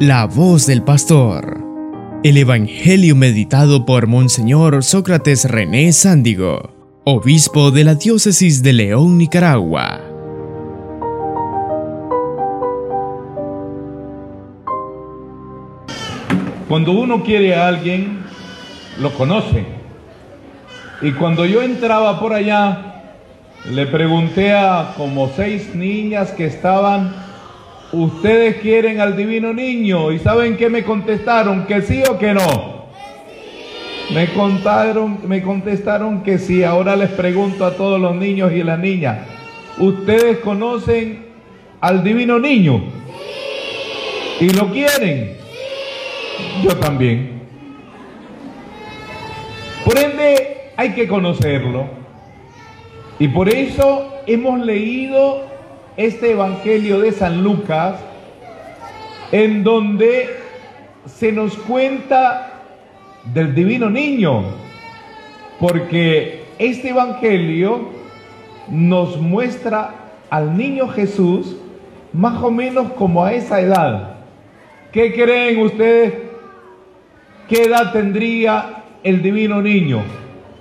La voz del pastor. El Evangelio meditado por Monseñor Sócrates René Sándigo, obispo de la diócesis de León, Nicaragua. Cuando uno quiere a alguien, lo conoce. Y cuando yo entraba por allá, le pregunté a como seis niñas que estaban ¿ustedes quieren al divino niño? ¿Y saben qué me contestaron? ¿Que sí o que no? Me contaron, me contestaron que sí. Ahora les pregunto a todos los niños y las niñas, ¿ustedes conocen al divino niño? ¿Y lo quieren? Yo también. Por ende, hay que conocerlo. Y por eso hemos leído este Evangelio de San Lucas, en donde se nos cuenta del divino niño, porque este Evangelio nos muestra al niño Jesús más o menos como a esa edad. ¿Qué creen ustedes? ¿Qué edad tendría el divino niño?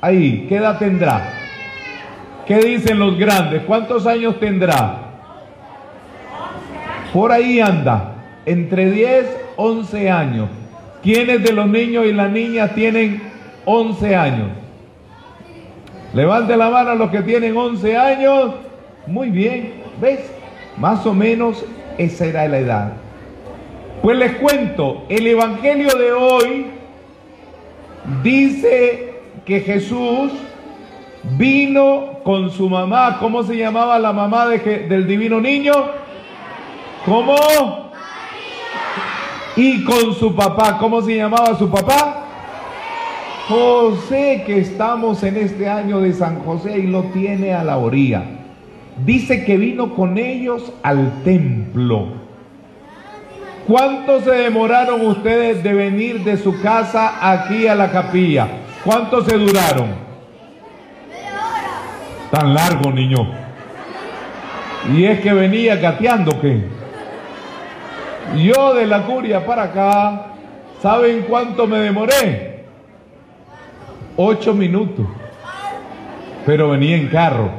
Ahí, ¿qué edad tendrá? ¿Qué dicen los grandes? ¿Cuántos años tendrá? Por ahí anda, entre 10, 11 años. ¿Quiénes de los niños y las niñas tienen 11 años? Levante la mano a los que tienen 11 años. Muy bien, ¿ves? Más o menos esa era la edad. Pues les cuento, el Evangelio de hoy dice que Jesús vino con su mamá. ¿Cómo se llamaba la mamá del divino niño? ¿Cómo? Y con su papá, ¿cómo se llamaba su papá? José, que estamos en este año de San José y lo tiene a la orilla. Dice que vino con ellos al templo. ¿Cuánto se demoraron ustedes de venir de su casa aquí a la capilla? ¿Cuánto se duraron? Tan largo, niño. Y es que venía gateando, ¿qué? Yo de la curia para acá, ¿saben cuánto me demoré? Ocho minutos. Pero venía en carro.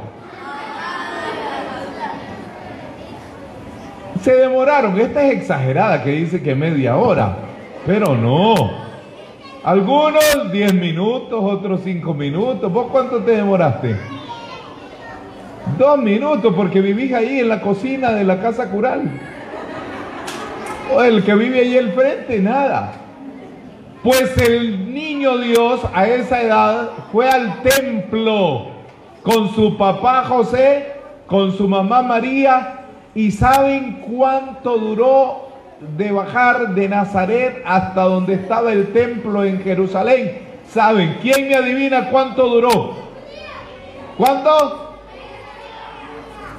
Se demoraron. Esta es exagerada que dice que media hora. Pero no. Algunos diez minutos, otros cinco minutos. ¿Vos cuánto te demoraste? Dos minutos porque vivís ahí en la cocina de la casa cural. El que vive ahí al frente, nada. Pues el niño Dios a esa edad fue al templo con su papá José, con su mamá María, y saben cuánto duró de bajar de Nazaret hasta donde estaba el templo en Jerusalén. ¿Saben? ¿Quién me adivina cuánto duró? ¿Cuánto?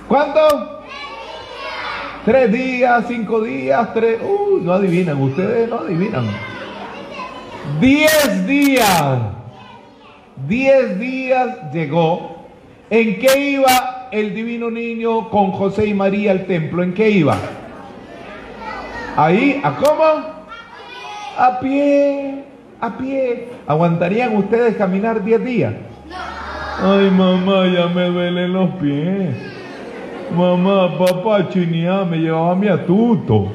¿Cuánto? Tres días, cinco días, tres... Uh, no adivinan, ustedes no adivinan. Diez días. Diez días llegó. ¿En qué iba el divino niño con José y María al templo? ¿En qué iba? Ahí, ¿a cómo? A pie, a pie. ¿Aguantarían ustedes caminar diez días? Ay, mamá, ya me duelen los pies. Mamá, papá, chinía, me llevaba mi atuto.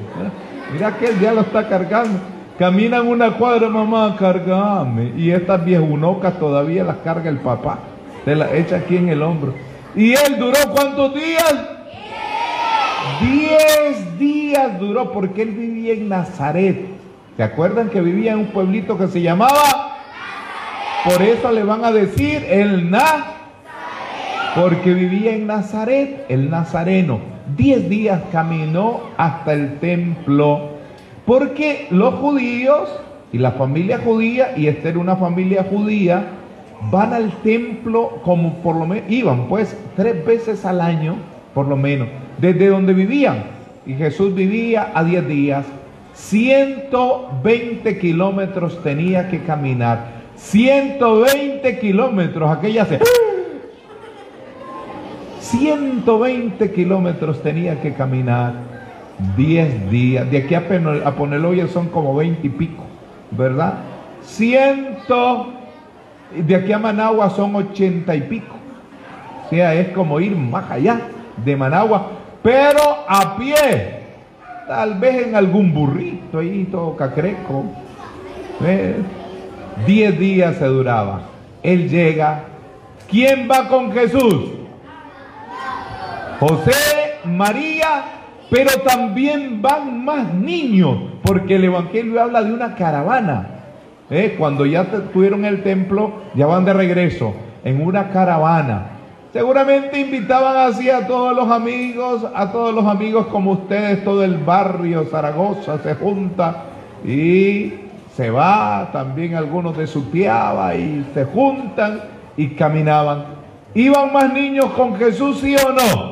Mira que él ya lo está cargando. Caminan una cuadra, mamá, cargame. Y estas viejunocas todavía las carga el papá. Te las echa aquí en el hombro. ¿Y él duró cuántos días? Diez días duró porque él vivía en Nazaret. ¿Se acuerdan que vivía en un pueblito que se llamaba? Por eso le van a decir el Na porque vivía en Nazaret, el nazareno. Diez días caminó hasta el templo, porque los judíos y la familia judía, y esta era una familia judía, van al templo como por lo menos, iban pues tres veces al año, por lo menos, desde donde vivían. Y Jesús vivía a diez días. 120 kilómetros tenía que caminar. 120 kilómetros, aquella se... 120 kilómetros tenía que caminar. 10 días. De aquí a, a Poneloya son como 20 y pico, ¿verdad? Ciento, de aquí a Managua son 80 y pico. O sea, es como ir más allá de Managua, pero a pie. Tal vez en algún burrito ahí, todo cacreco. 10 días se duraba. Él llega. ¿Quién va con Jesús? José, María, pero también van más niños, porque el Evangelio habla de una caravana. ¿eh? Cuando ya tuvieron el templo, ya van de regreso en una caravana. Seguramente invitaban así a todos los amigos, a todos los amigos como ustedes, todo el barrio Zaragoza se junta y se va, también algunos de su piaba y se juntan y caminaban. ¿Iban más niños con Jesús, sí o no?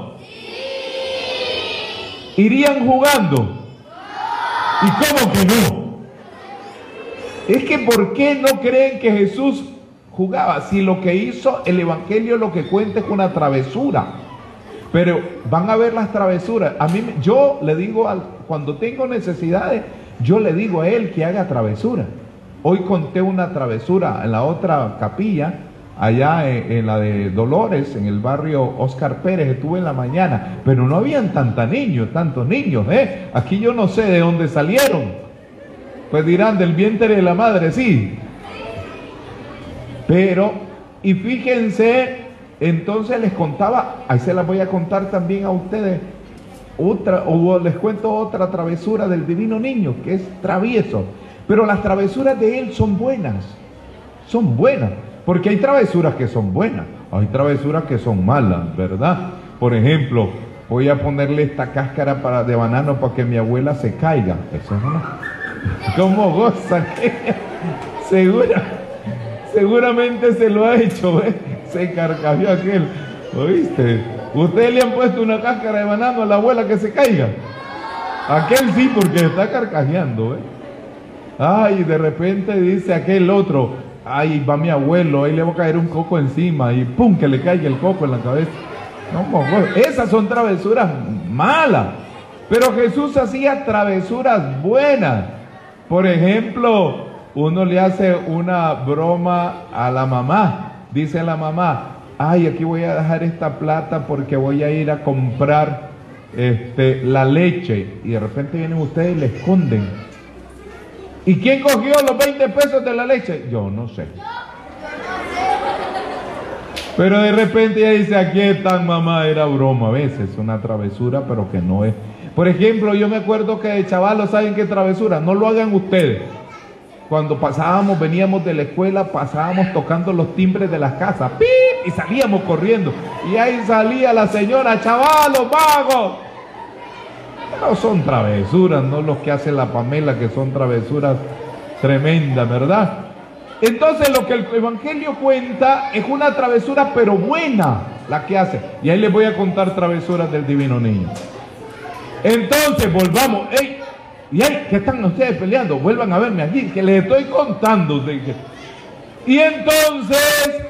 ¿Irían jugando? ¿Y cómo que no? Es que ¿por qué no creen que Jesús jugaba? Si lo que hizo el Evangelio lo que cuenta es una travesura. Pero van a ver las travesuras. A mí, yo le digo, al, cuando tengo necesidades, yo le digo a él que haga travesura. Hoy conté una travesura en la otra capilla allá en, la de Dolores, en el barrio Oscar Pérez, estuve en la mañana, pero no habían tantos niños, tantos niños, ¿eh? Aquí yo no sé de dónde salieron. Pues dirán, del vientre de la madre, sí. Pero, y fíjense, entonces les contaba, ahí se las voy a contar también a ustedes, otra, o les cuento otra travesura del divino niño, que es travieso. Pero las travesuras de él son buenas, son buenas. Porque hay travesuras que son buenas, hay travesuras que son malas, ¿verdad? Por ejemplo, voy a ponerle esta cáscara para, de banano para que mi abuela se caiga. ¿Cómo goza? Segura, seguramente se lo ha hecho, ¿eh? Se carcajeó aquel. ¿Oíste? ¿Ustedes le han puesto una cáscara de banano a la abuela que se caiga? Aquel sí, porque está carcajeando, ¿eh? Ay, de repente dice aquel otro, ay, va mi abuelo, ahí le va a caer un coco encima y pum, que le caiga el coco en la cabeza. No, esas son travesuras malas. Pero Jesús hacía travesuras buenas. Por ejemplo, uno le hace una broma a la mamá. Dice la mamá, ay, aquí voy a dejar esta plata porque voy a ir a comprar este, la leche. Y de repente vienen ustedes y le esconden ¿Y quién cogió los 20 pesos de la leche? Yo no sé. Pero de repente ella dice, aquí están mamá, era broma a veces, una travesura, pero que no es. Por ejemplo, yo me acuerdo que de chavalos, ¿saben qué travesura? No lo hagan ustedes. Cuando pasábamos, veníamos de la escuela, pasábamos tocando los timbres de las casas, ¡pip! y salíamos corriendo. Y ahí salía la señora, chavalos, vagos. No son travesuras, no los que hace la Pamela, que son travesuras tremendas, ¿verdad? Entonces lo que el Evangelio cuenta es una travesura, pero buena, la que hace. Y ahí les voy a contar travesuras del divino niño. Entonces, volvamos. ¡Ey! ¿Y ahí qué están ustedes peleando? Vuelvan a verme aquí, que les estoy contando. Y entonces,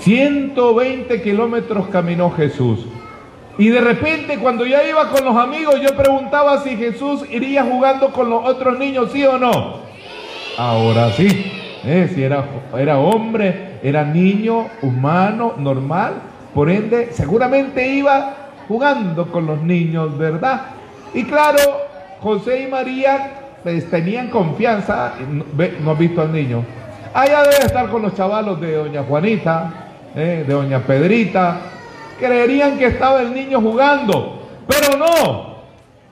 120 kilómetros caminó Jesús. Y de repente cuando ya iba con los amigos, yo preguntaba si Jesús iría jugando con los otros niños, sí o no. Ahora sí, eh, si era, era hombre, era niño, humano, normal, por ende seguramente iba jugando con los niños, ¿verdad? Y claro, José y María pues, tenían confianza, no, has visto al niño. Allá debe estar con los chavalos de doña Juanita, eh, de doña Pedrita, creerían que estaba el niño jugando, pero no.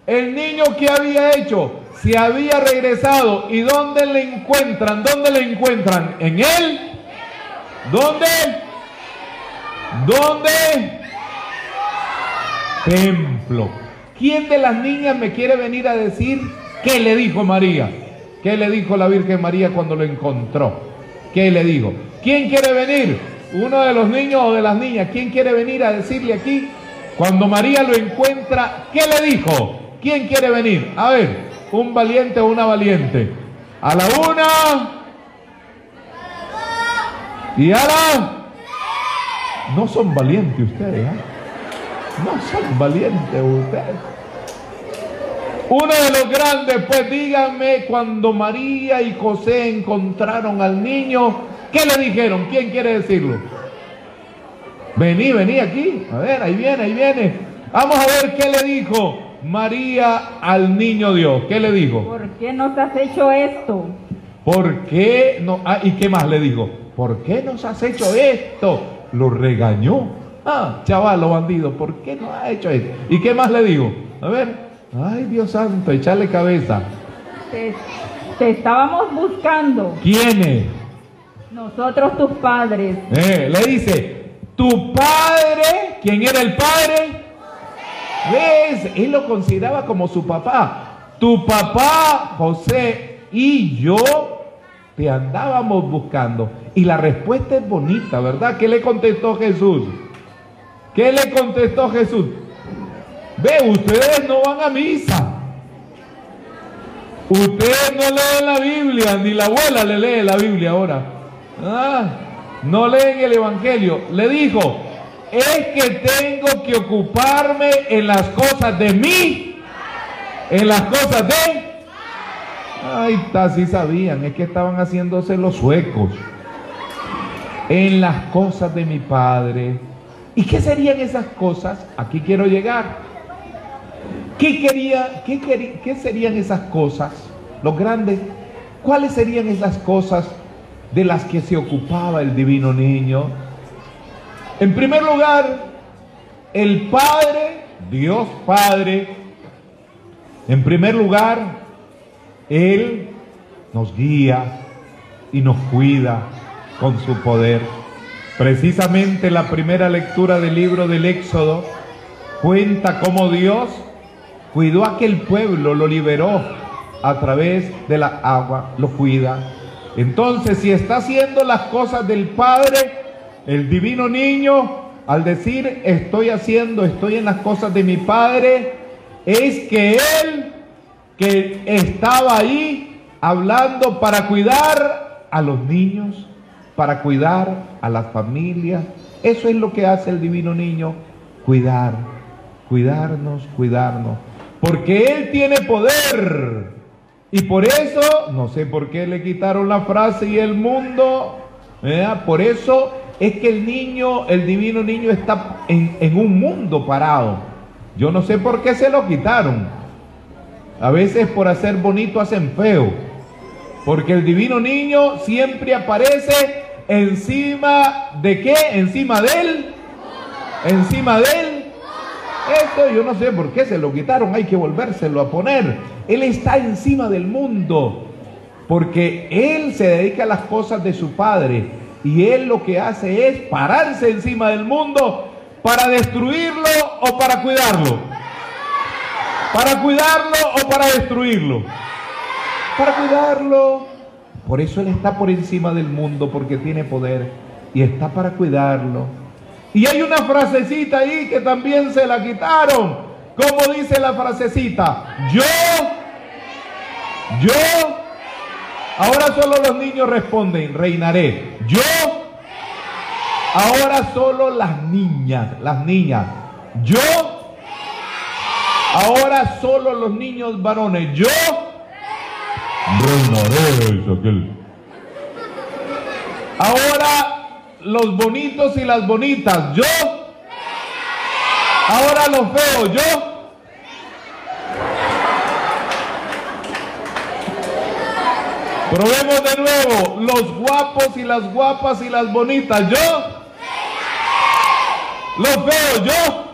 El niño que había hecho, se había regresado y ¿dónde le encuentran? ¿Dónde le encuentran? ¿En él? ¿Dónde? ¿Dónde? Templo. ¿Quién de las niñas me quiere venir a decir qué le dijo María? ¿Qué le dijo la Virgen María cuando lo encontró? ¿Qué le dijo? ¿Quién quiere venir? Uno de los niños o de las niñas, ¿quién quiere venir a decirle aquí? Cuando María lo encuentra, ¿qué le dijo? ¿Quién quiere venir? A ver, un valiente o una valiente. A la una. Y a la... No son valientes ustedes, ¿eh? No son valientes ustedes. Uno de los grandes, pues díganme, cuando María y José encontraron al niño, ¿qué le dijeron? ¿Quién quiere decirlo? Vení, vení aquí. A ver, ahí viene, ahí viene. Vamos a ver qué le dijo María al niño Dios. ¿Qué le dijo? ¿Por qué nos has hecho esto? ¿Por qué no? Ah, ¿y qué más le dijo? ¿Por qué nos has hecho esto? Lo regañó. Ah, chaval, bandido, ¿por qué no has hecho esto? ¿Y qué más le dijo? A ver, ay Dios santo, echarle cabeza. Te, te estábamos buscando, ¿Quiénes? Nosotros tus padres. Eh, le dice, tu padre, ¿quién era el padre? ¿Ves? Él lo consideraba como su papá. Tu papá, José, y yo te andábamos buscando. Y la respuesta es bonita, ¿verdad? ¿Qué le contestó Jesús? ¿Qué le contestó Jesús? Ve, ustedes no van a misa. Ustedes no leen la Biblia, ni la abuela le lee la Biblia ahora. Ah, no leen el Evangelio. Le dijo, es que tengo que ocuparme en las cosas de mí, en las cosas de... Ay, está, sí sabían, es que estaban haciéndose los suecos. En las cosas de mi Padre. ¿Y qué serían esas cosas? Aquí quiero llegar. ¿Qué, quería, qué, ¿Qué serían esas cosas? Los grandes. ¿Cuáles serían esas cosas de las que se ocupaba el divino niño? En primer lugar, el Padre, Dios Padre, en primer lugar, Él nos guía y nos cuida con su poder. Precisamente la primera lectura del libro del Éxodo cuenta cómo Dios cuidó a aquel pueblo, lo liberó a través de la agua, lo cuida. Entonces, si está haciendo las cosas del Padre, el divino niño, al decir estoy haciendo, estoy en las cosas de mi Padre, es que Él, que estaba ahí hablando para cuidar a los niños, para cuidar a las familias, eso es lo que hace el divino niño, cuidar, cuidarnos, cuidarnos, porque Él tiene poder. Y por eso, no sé por qué le quitaron la frase y el mundo, por eso es que el niño, el divino niño está en, un mundo parado. Yo no sé por qué se lo quitaron. A veces por hacer bonito hacen feo. Porque el divino niño siempre aparece encima de qué? Encima de él. Encima de él. Esto yo no sé por qué se lo quitaron. Hay que volvérselo a poner. Él está encima del mundo. Porque él se dedica a las cosas de su padre y él lo que hace es pararse encima del mundo para destruirlo o para cuidarlo. Para cuidarlo o para destruirlo. Para cuidarlo. Por eso Él está por encima del mundo porque tiene poder y está para cuidarlo. Y hay una frasecita ahí que también se la quitaron. ¿Cómo dice la frasecita? Yo, yo Ahora solo los niños responden, reinaré. Yo, ahora solo las niñas, las niñas. Yo, ahora solo los niños varones. Yo, reinaré, Ahora los bonitos y las bonitas. Yo, ahora los feos. Yo, Probemos de nuevo, los guapos y las guapas y las bonitas. Yo. Los veo yo.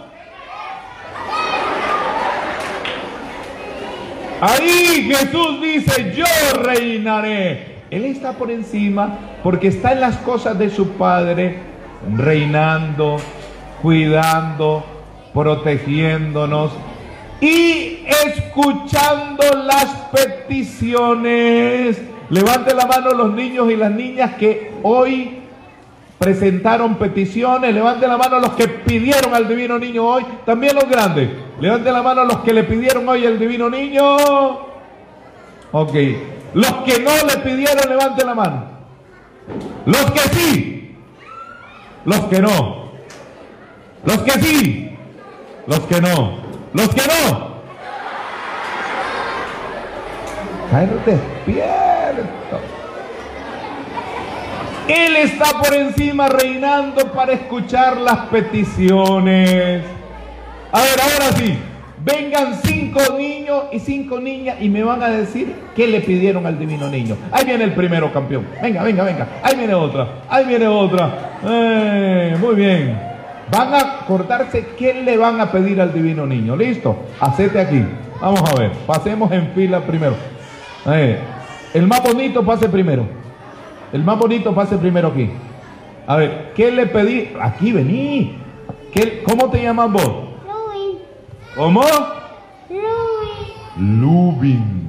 Ahí Jesús dice, yo reinaré. Él está por encima porque está en las cosas de su Padre, reinando, cuidando, protegiéndonos y escuchando las peticiones Levante la mano los niños y las niñas que hoy presentaron peticiones. Levante la mano los que pidieron al divino niño hoy. También los grandes. Levante la mano los que le pidieron hoy al divino niño. Ok. Los que no le pidieron, levante la mano. Los que sí. Los que no. Los que sí. Los que no. Los que no. Caer despierto. Él está por encima reinando para escuchar las peticiones. A ver, ahora sí. Vengan cinco niños y cinco niñas y me van a decir qué le pidieron al divino niño. Ahí viene el primero campeón. Venga, venga, venga. Ahí viene otra. Ahí viene otra. Eh, muy bien. Van a acordarse qué le van a pedir al divino niño. ¿Listo? Hacete aquí. Vamos a ver. Pasemos en fila primero. Eh, el más bonito pase primero. El más bonito pase primero aquí. A ver, ¿qué le pedí? Aquí vení. ¿Qué, ¿Cómo te llamas vos? ¿Cómo? Luis, Lubin.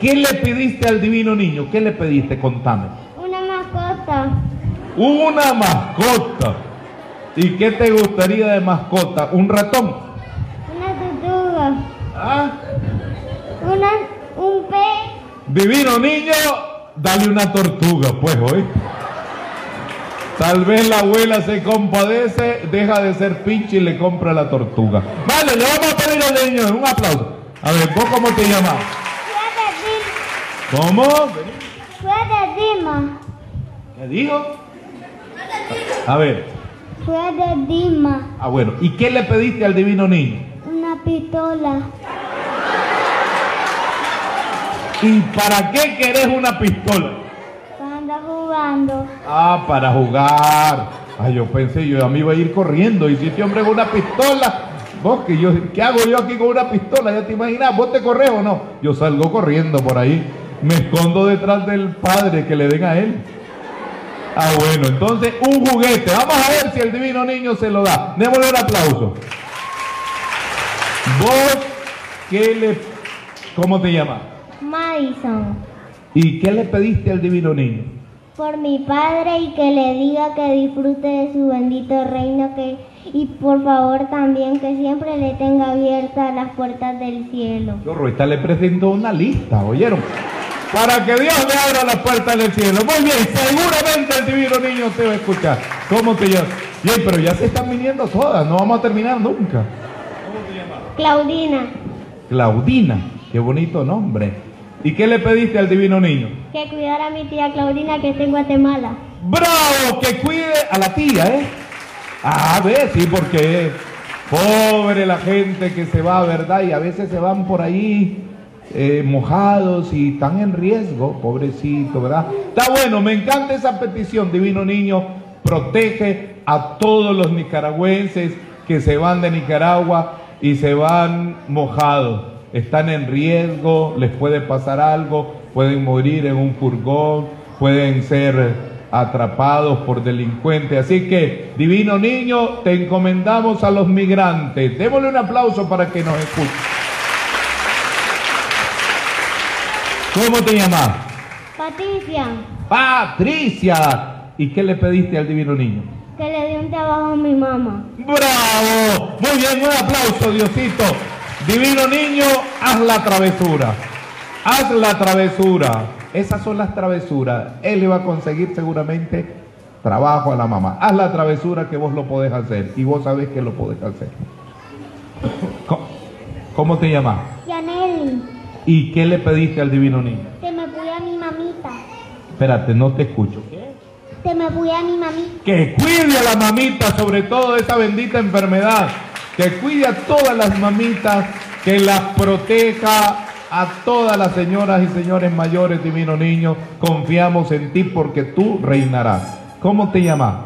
¿Qué le pediste al divino niño? ¿Qué le pediste? Contame. una mascota, Una mascota. ¿Y qué te gustaría de mascota? ¿Un ratón? una tortuga, ¿Ah? una, un pez, Divino niño, dale una tortuga, pues hoy. Tal vez la abuela se compadece, deja de ser pinche y le compra la tortuga. Vale, le vamos a pedir al niño un aplauso. A ver, ¿vos cómo te llamas? fue de ¿Cómo? Dima, fue de Dima, ¿Qué digo? A ver, fue de Dima, ah bueno, ¿y qué le pediste al divino niño? una pistola, ¿Y para qué querés una pistola? Jugando, Ah, para jugar. Ay, yo pensé, yo a mí iba a ir corriendo. Y si este hombre con una pistola, vos que yo, ¿qué hago yo aquí con una pistola? Ya te imaginas, vos te corres o no. Yo salgo corriendo por ahí. Me escondo detrás del padre que le den a él. Ah, bueno, entonces un juguete. Vamos a ver si el divino niño se lo da. Démosle un aplauso. Vos, ¿qué le, cómo te llamas? Madison, ¿Y qué le pediste al divino niño? Por mi padre y que le diga que disfrute de su bendito reino que y por favor también que siempre le tenga abiertas las puertas del cielo. Yo, Ruita le presentó una lista, ¿oyeron? Para que Dios le abra las puertas del cielo. Muy bien, seguramente el divino niño te va a escuchar. ¿Cómo te llamas? Bien, pero ya se están viniendo todas, no vamos a terminar nunca. Claudina, Claudina, qué bonito nombre. ¿Y qué le pediste al divino niño? que cuidara a mi tía Claudina que está en Guatemala. ¡Bravo! Que cuide a la tía, ¿eh? A ver, sí, porque pobre la gente que se va, ¿verdad? Y a veces se van por ahí eh, mojados y están en riesgo, pobrecito, ¿verdad? Está bueno, me encanta esa petición, divino niño, protege a todos los nicaragüenses que se van de Nicaragua y se van mojados. Están en riesgo, les puede pasar algo, pueden morir en un furgón, pueden ser atrapados por delincuentes. Así que, divino niño, te encomendamos a los migrantes. Démosle un aplauso para que nos escuche. ¿Cómo te llamas? Patricia, Patricia. ¿Y qué le pediste al divino niño? que le dé un trabajo a mi mamá. ¡Bravo! Muy bien, un aplauso, Diosito. Divino niño, haz la travesura. Haz la travesura. Esas son las travesuras. Él le va a conseguir seguramente trabajo a la mamá. Haz la travesura que vos lo podés hacer. Y vos sabés que lo podés hacer. ¿Cómo, cómo te llamas? Yaneli, ¿Y qué le pediste al divino niño? que me cuide a mi mamita. Espérate, no te escucho. Que me cuide a mi mamita. Que cuide a la mamita, sobre todo de esa bendita enfermedad. Que cuide a todas las mamitas, que las proteja a todas las señoras y señores mayores, divino niño. Confiamos en ti porque tú reinarás. ¿Cómo te llamas?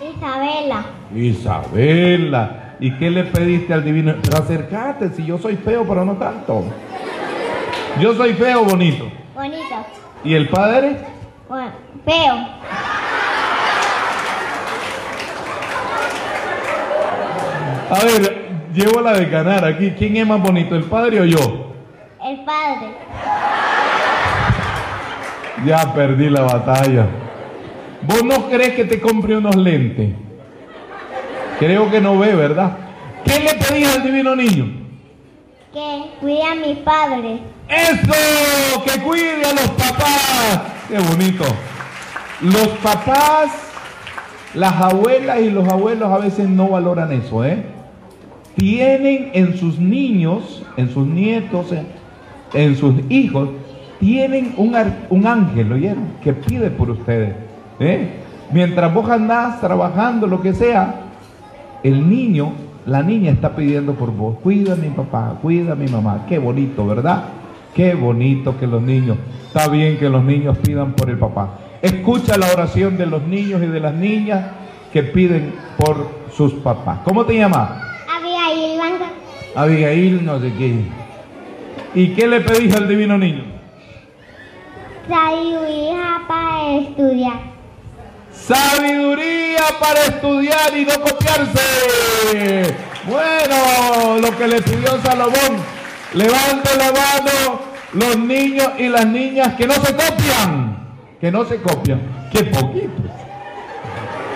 Isabela, Isabela. ¿Y qué le pediste al divino? Pero acércate, si yo soy feo, pero no tanto. Yo soy feo, bonito. bonito. ¿Y el padre? Bueno, feo. A ver, llevo la de ganar aquí. ¿Quién es más bonito, el padre o yo? El padre. Ya perdí la batalla. ¿Vos no crees que te compre unos lentes? Creo que no ve, ¿verdad? ¿Qué le pedís al divino niño? Que cuide a mi padre. ¡Eso! ¡Que cuide a los papás! ¡Qué bonito! Los papás, las abuelas y los abuelos a veces no valoran eso, ¿eh? Tienen en sus niños, en sus nietos, en, sus hijos, tienen un, un ángel, ¿oyeron? Que pide por ustedes. ¿eh? Mientras vos andás trabajando, lo que sea, el niño, la niña está pidiendo por vos. Cuida a mi papá, cuida a mi mamá. Qué bonito, ¿verdad? Qué bonito que los niños, está bien que los niños pidan por el papá. Escucha la oración de los niños y de las niñas que piden por sus papás. ¿Cómo te llamas? Abigail no sé qué. ¿Y qué le pedís al divino niño? Sabiduría para estudiar. Sabiduría para estudiar y no copiarse. Bueno, lo que le pidió Salomón. Levante la mano los niños y las niñas que no se copian. Que no se copian. Qué poquitos.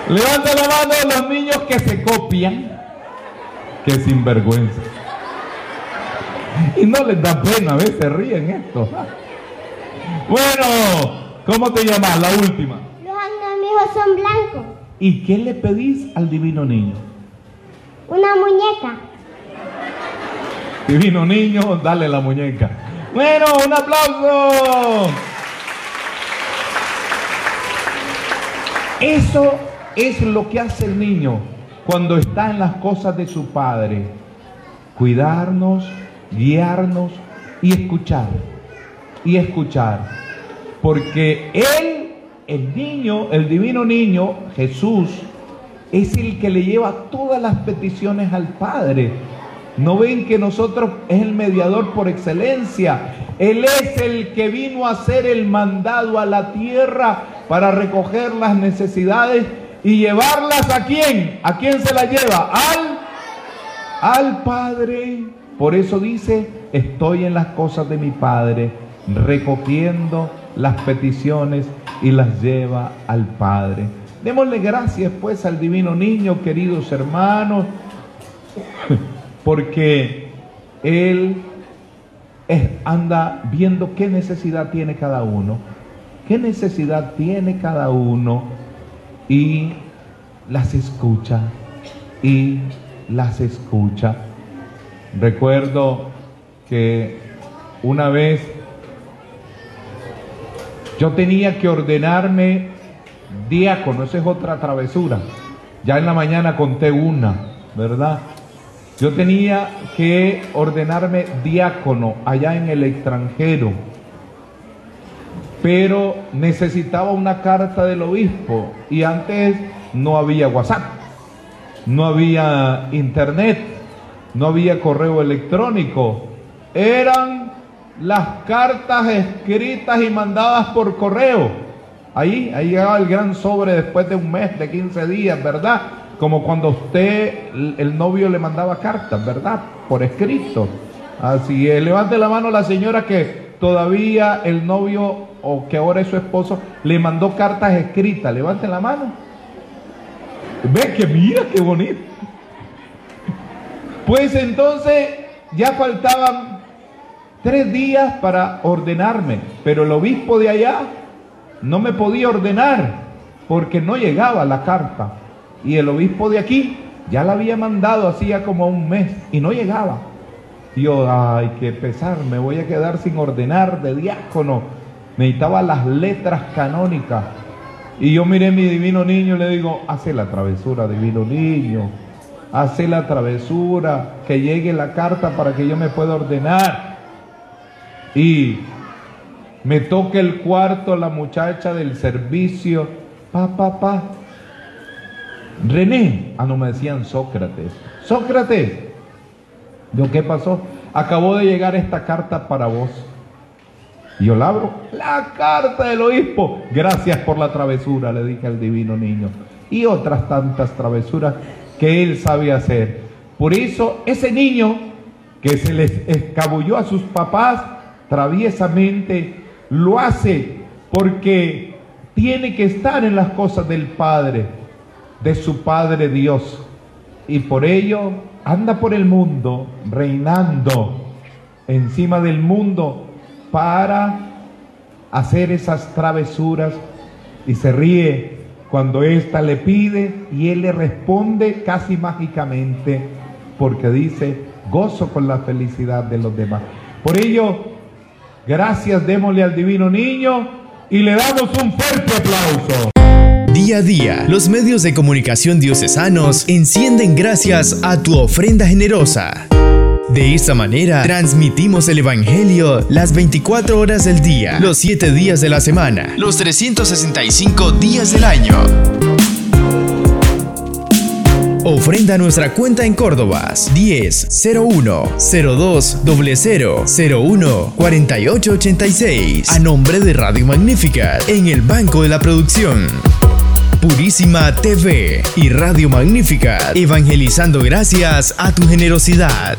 Levante la mano los niños que se copian. Qué sinvergüenza. Y no les da pena, a veces ríen esto. Bueno, ¿cómo te llamas? La última. Los amigos son blancos. ¿Y qué le pedís al divino niño? Una muñeca. Divino niño, dale la muñeca. Bueno, un aplauso. Eso es lo que hace el niño cuando está en las cosas de su padre. Cuidarnos, guiarnos y escuchar. Y escuchar. Porque él, el niño, el divino niño, Jesús, es el que le lleva todas las peticiones al Padre. ¿No ven que nosotros es el mediador por excelencia? Él es el que vino a hacer el mandado a la tierra para recoger las necesidades y llevarlas a quién? ¿A quién se las lleva? Al al Padre. Por eso dice, estoy en las cosas de mi Padre, recogiendo las peticiones y las lleva al Padre. Démosle gracias pues al divino niño, queridos hermanos, porque Él anda viendo qué necesidad tiene cada uno, qué necesidad tiene cada uno y las escucha y las escucha. Recuerdo que una vez yo tenía que ordenarme diácono, esa es otra travesura. Ya en la mañana conté una, ¿verdad? Yo tenía que ordenarme diácono allá en el extranjero, pero necesitaba una carta del obispo y antes no había WhatsApp, no había internet, no había correo electrónico, eran las cartas escritas y mandadas por correo. Ahí, ahí llegaba el gran sobre después de un mes, de 15 días, ¿verdad? Como cuando usted, el, novio le mandaba cartas, ¿verdad? Por escrito. Así es. Levante la mano la señora que todavía el novio o que ahora es su esposo le mandó cartas escritas. Levante la mano. Ve que mira qué bonito. Pues entonces ya faltaban tres días para ordenarme, pero el obispo de allá no me podía ordenar porque no llegaba la carta. Y el obispo de aquí ya la había mandado hacía como un mes y no llegaba. Yo, ay, qué pesar, me voy a quedar sin ordenar de diácono. Necesitaba las letras canónicas. Y yo miré a mi divino niño y le digo, hace la travesura, divino niño. Hace la travesura, que llegue la carta para que yo me pueda ordenar. Y me toca el cuarto la muchacha del servicio. Pa, pa, pa. René. Ah, no me decían Sócrates. Sócrates. Yo, ¿qué pasó? Acabó de llegar esta carta para vos. Y yo la abro. La carta del obispo. Gracias por la travesura, le dije al divino niño. Y otras tantas travesuras que él sabe hacer. Por eso ese niño que se les escabulló a sus papás traviesamente, lo hace porque tiene que estar en las cosas del Padre, de su Padre Dios. Y por ello anda por el mundo reinando encima del mundo para hacer esas travesuras y se ríe cuando ésta le pide y él le responde casi mágicamente, porque dice, gozo con la felicidad de los demás. Por ello, gracias démosle al divino niño y le damos un fuerte aplauso. Día a día, los medios de comunicación diocesanos encienden gracias a tu ofrenda generosa. De esta manera, transmitimos el Evangelio las 24 horas del día, los 7 días de la semana, los 365 días del año. Ofrenda nuestra cuenta en Córdoba 10 01 02 00 01 48 86 a nombre de Radio Magnífica en el Banco de la Producción. Purísima TV y Radio Magnífica, evangelizando gracias a tu generosidad.